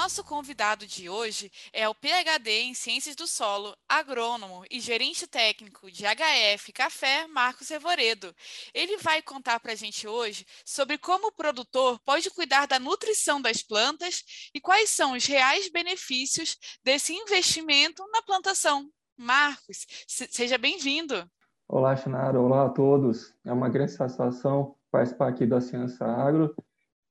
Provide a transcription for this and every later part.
Nosso convidado de hoje é o PhD em Ciências do Solo, agrônomo e gerente técnico de HF Café, Marcos Revoredo. Ele vai contar para a gente hoje sobre como o produtor pode cuidar da nutrição das plantas e quais são os reais benefícios desse investimento na plantação. Marcos, seja bem-vindo. Olá, Chinara. Olá a todos. É uma grande satisfação participar aqui da Ciência Agro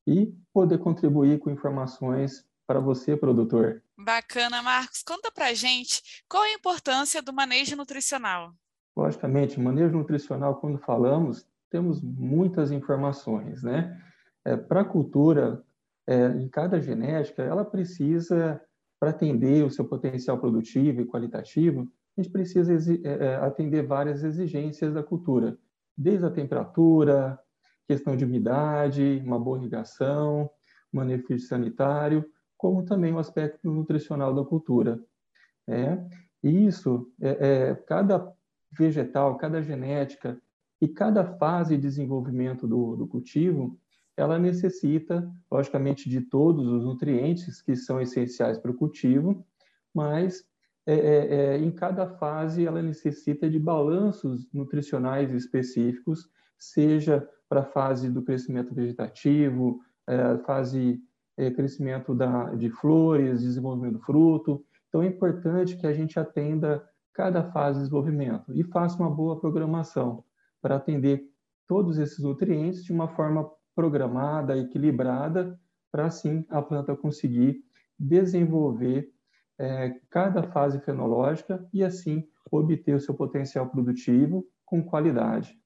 e poder contribuir com informações para você, produtor. Bacana, Marcos. Conta para gente qual a importância do manejo nutricional. Logicamente, manejo nutricional, quando falamos, temos muitas informações, né? É, para a cultura, é, em cada genética, ela precisa, para atender o seu potencial produtivo e qualitativo, a gente precisa é, é, atender várias exigências da cultura, desde a temperatura, questão de umidade, uma boa irrigação, manejo sanitário, como também o aspecto nutricional da cultura. É, e isso, é, é, cada vegetal, cada genética e cada fase de desenvolvimento do, do cultivo, ela necessita, logicamente, de todos os nutrientes que são essenciais para o cultivo, mas é, é, é, em cada fase ela necessita de balanços nutricionais específicos, seja para a fase do crescimento vegetativo, é, fase é, crescimento da, de flores, desenvolvimento do fruto. Então, é importante que a gente atenda cada fase de desenvolvimento e faça uma boa programação para atender todos esses nutrientes de uma forma programada, equilibrada, para assim a planta conseguir desenvolver é, cada fase fenológica e assim obter o seu potencial produtivo com qualidade.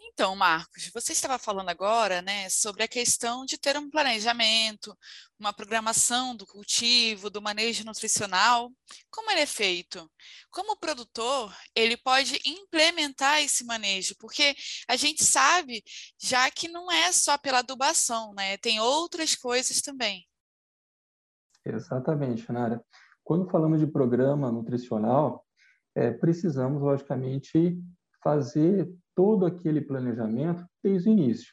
Então, Marcos, você estava falando agora né, sobre a questão de ter um planejamento, uma programação do cultivo, do manejo nutricional. Como ele é feito? Como produtor, ele pode implementar esse manejo, porque a gente sabe já que não é só pela adubação, né? Tem outras coisas também. Exatamente, Nara. Quando falamos de programa nutricional, é, precisamos, logicamente, fazer todo aquele planejamento desde o início.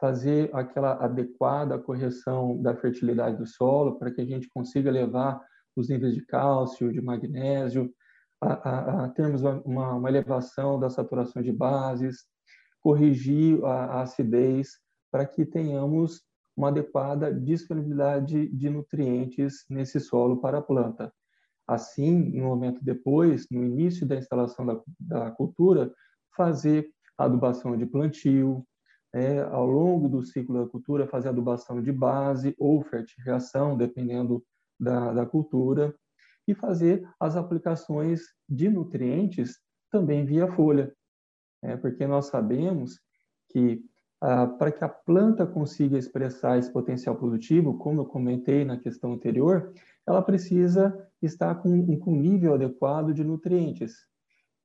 Fazer aquela adequada correção da fertilidade do solo para que a gente consiga levar os níveis de cálcio, de magnésio, a, a, a termos uma, uma, elevação da saturação de bases, corrigir a, a acidez para que tenhamos uma adequada disponibilidade de nutrientes nesse solo para a planta. Assim, no momento depois, no início da instalação da, da cultura, fazer adubação de plantio, é, ao longo do ciclo da cultura, fazer adubação de base ou fertilização, dependendo da, da cultura, e fazer as aplicações de nutrientes também via folha, é, porque nós sabemos que ah, para que a planta consiga expressar esse potencial produtivo, como eu comentei na questão anterior, ela precisa estar com, com um nível adequado de nutrientes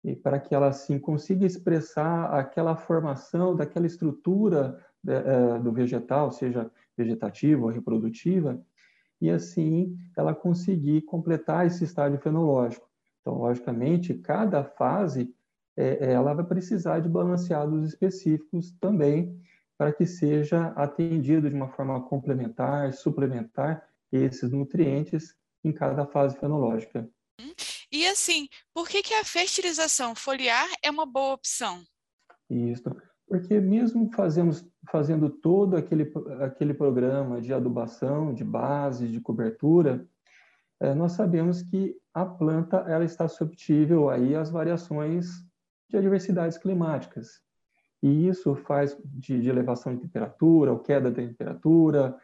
e para que ela assim consiga expressar aquela formação daquela estrutura é, do vegetal, seja vegetativa ou reprodutiva, e assim ela conseguir completar esse estágio fenológico. Então, logicamente, cada fase é, ela vai precisar de balanceados específicos também para que seja atendido de uma forma complementar, suplementar esses nutrientes em cada fase fenológica. E assim, por que, que a fertilização foliar é uma boa opção? Isso, porque mesmo fazemos, fazendo todo aquele, aquele programa de adubação, de base, de cobertura, é, nós sabemos que a planta ela está suscetível aí às variações de adversidades climáticas. E isso faz de, de elevação de temperatura, ou queda da temperatura,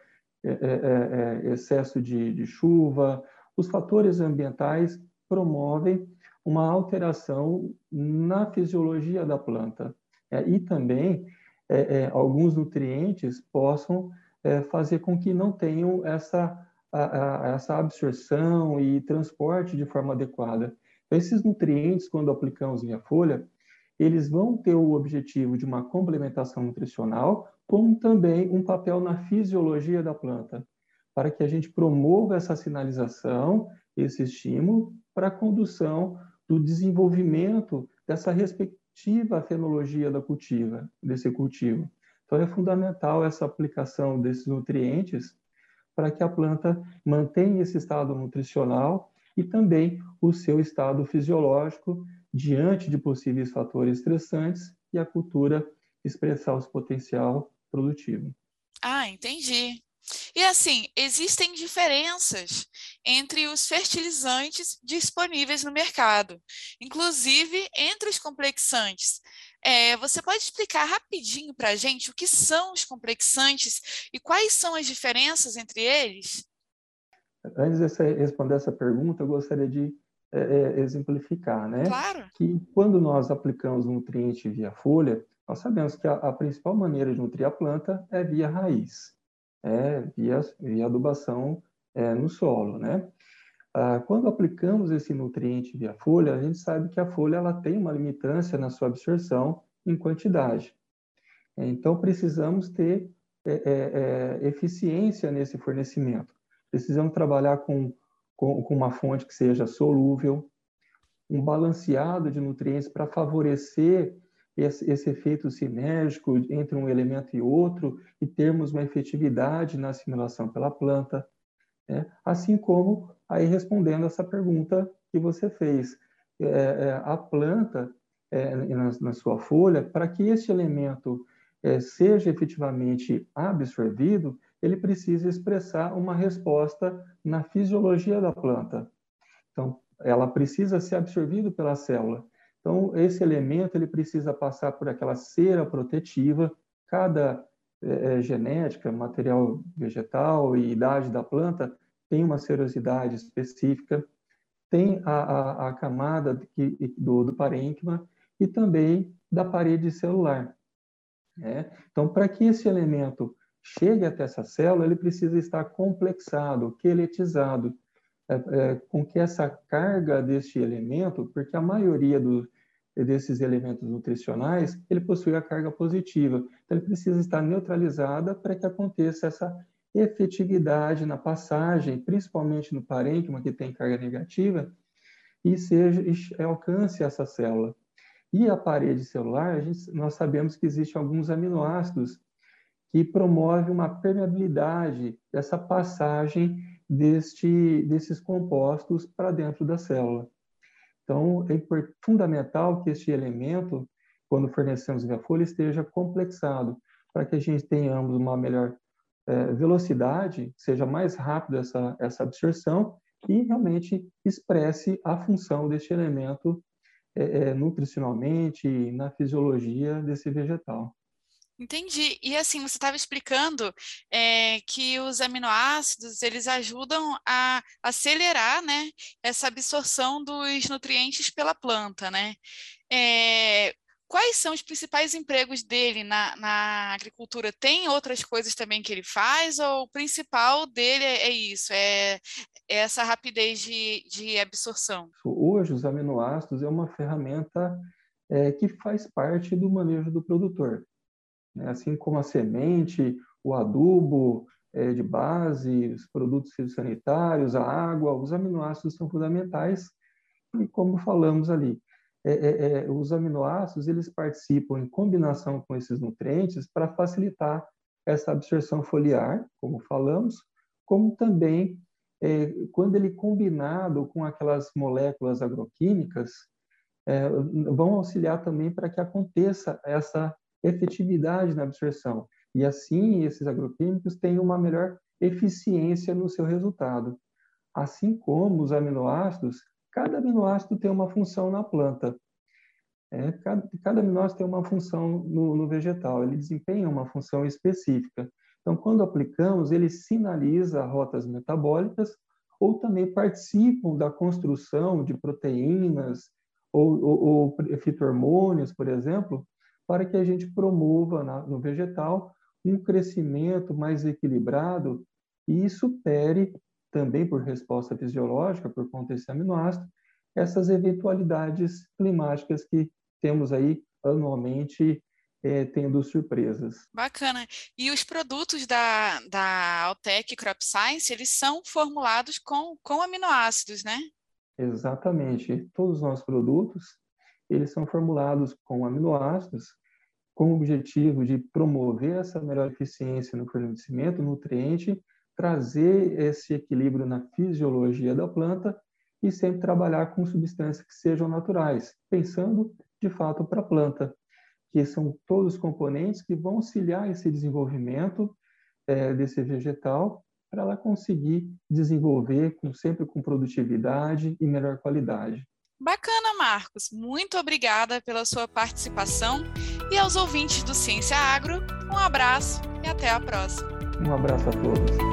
é, é, excesso de, de chuva, os fatores ambientais promovem uma alteração na fisiologia da planta é, e também é, é, alguns nutrientes possam é, fazer com que não tenham essa, a, a, essa absorção e transporte de forma adequada. Então, esses nutrientes, quando aplicamos via folha, eles vão ter o objetivo de uma complementação nutricional, como também um papel na fisiologia da planta, para que a gente promova essa sinalização, esse estímulo, para a condução do desenvolvimento dessa respectiva fenologia da cultiva, desse cultivo. Então, é fundamental essa aplicação desses nutrientes para que a planta mantenha esse estado nutricional e também o seu estado fisiológico diante de possíveis fatores estressantes e a cultura expressar o seu potencial produtivo. Ah, entendi. E assim, existem diferenças entre os fertilizantes disponíveis no mercado, inclusive entre os complexantes. É, você pode explicar rapidinho para a gente o que são os complexantes e quais são as diferenças entre eles? Antes de responder essa pergunta, eu gostaria de é, é, exemplificar, né? Claro. Que quando nós aplicamos nutriente via folha, nós sabemos que a, a principal maneira de nutrir a planta é via raiz, é via, via adubação é, no solo, né? Ah, quando aplicamos esse nutriente via folha, a gente sabe que a folha ela tem uma limitância na sua absorção em quantidade. Então, precisamos ter é, é, é eficiência nesse fornecimento. Precisamos trabalhar com, com, com uma fonte que seja solúvel, um balanceado de nutrientes para favorecer esse, esse, efeito sinérgico entre um elemento e outro e termos uma efetividade na assimilação pela planta. Né? Assim como, aí respondendo essa pergunta que você fez, é, é, a planta, é, na, na, sua folha, para que este elemento é, seja efetivamente absorvido, ele precisa expressar uma resposta na fisiologia da planta. Então, ela precisa ser absorvida pela célula. Então, esse elemento ele precisa passar por aquela cera protetiva. Cada é, genética, material vegetal e idade da planta tem uma serosidade específica. Tem a, a, a camada do, do parênquima e também da parede celular. Né? Então, para que esse elemento chegue até essa célula, ele precisa estar complexado, queletizado, é, é, com que essa carga deste elemento, porque a maioria do, desses elementos nutricionais, ele possui a carga positiva. Então, ele precisa estar neutralizada para que aconteça essa efetividade na passagem, principalmente no parênquima, que tem carga negativa, e seja e alcance essa célula. E a parede celular, a gente, nós sabemos que existem alguns aminoácidos que promove uma permeabilidade dessa passagem deste, desses compostos para dentro da célula. Então, é fundamental que este elemento, quando fornecemos via folha, esteja complexado, para que a gente tenhamos uma melhor é, velocidade, seja mais rápida essa, essa absorção e realmente expresse a função deste elemento é, é, nutricionalmente na fisiologia desse vegetal. Entendi. E assim, você estava explicando é, que os aminoácidos eles ajudam a acelerar, né, essa absorção dos nutrientes pela planta, né? É, quais são os principais empregos dele na, na, agricultura? Tem outras coisas também que ele faz ou o principal dele é, é isso, é, é, essa rapidez de, de absorção? Hoje, os aminoácidos é uma ferramenta é, que faz parte do manejo do produtor né? assim como a semente, o adubo é, de base, os produtos fitossanitários, a água, os aminoácidos são fundamentais e como falamos ali, é, é, é, os aminoácidos eles participam em combinação com esses nutrientes para facilitar essa absorção foliar, como falamos, como também é, quando ele combinado com aquelas moléculas agroquímicas, é, vão auxiliar também para que aconteça essa efetividade na absorção. E assim, esses agroquímicos têm uma melhor eficiência no seu resultado. Assim como os aminoácidos, cada aminoácido tem uma função na planta. É, cada, cada aminoácido tem uma função no, no vegetal, ele desempenha uma função específica. Então, quando aplicamos, ele sinaliza rotas metabólicas ou também participam da construção de proteínas ou, ou, ou por exemplo, para que a gente promova na, no vegetal um crescimento mais equilibrado e supere, também por resposta fisiológica, por conta desse aminoácido, essas eventualidades climáticas que temos aí anualmente é, tendo surpresas. Bacana. E os produtos da, da Altec Crop Science, eles são formulados com, com aminoácidos, né? Exatamente. Todos os nossos produtos, eles são formulados com aminoácidos com o objetivo de promover essa melhor eficiência no fornecimento nutriente trazer esse equilíbrio na fisiologia da planta e sempre trabalhar com substâncias que sejam naturais, pensando de fato para a planta, que são todos os componentes que vão auxiliar esse desenvolvimento é, desse vegetal para ela conseguir desenvolver com, sempre com produtividade e melhor qualidade. Bacana, Marcos. Muito obrigada pela sua participação e aos ouvintes do Ciência Agro, um abraço e até a próxima. Um abraço a todos.